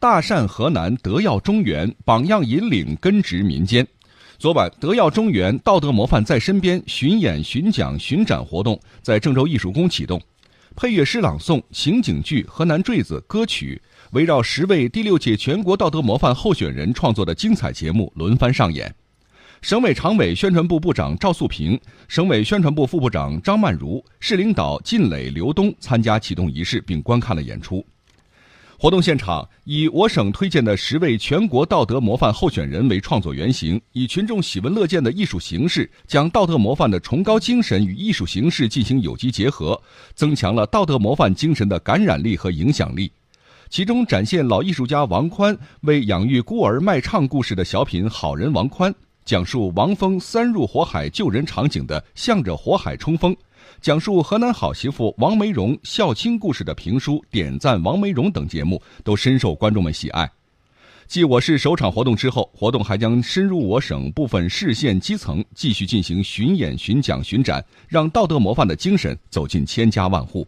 大善河南，德耀中原，榜样引领，根植民间。昨晚，德耀中原，道德模范在身边巡演、巡讲、巡展活动在郑州艺术宫启动。配乐诗朗诵、情景剧、河南坠子歌曲，围绕十位第六届全国道德模范候选人创作的精彩节目轮番上演。省委常委宣传部部长赵素平、省委宣传部副部长张曼如、市领导靳磊、刘东参加启动仪式并观看了演出。活动现场以我省推荐的十位全国道德模范候选人为创作原型，以群众喜闻乐见的艺术形式，将道德模范的崇高精神与艺术形式进行有机结合，增强了道德模范精神的感染力和影响力。其中展现老艺术家王宽为养育孤儿卖唱故事的小品《好人王宽》，讲述王峰三入火海救人场景的《向着火海冲锋》。讲述河南好媳妇王梅荣孝亲故事的评书《点赞王梅荣》等节目都深受观众们喜爱。继我市首场活动之后，活动还将深入我省部分市县基层，继续进行巡演、巡讲、巡展，让道德模范的精神走进千家万户。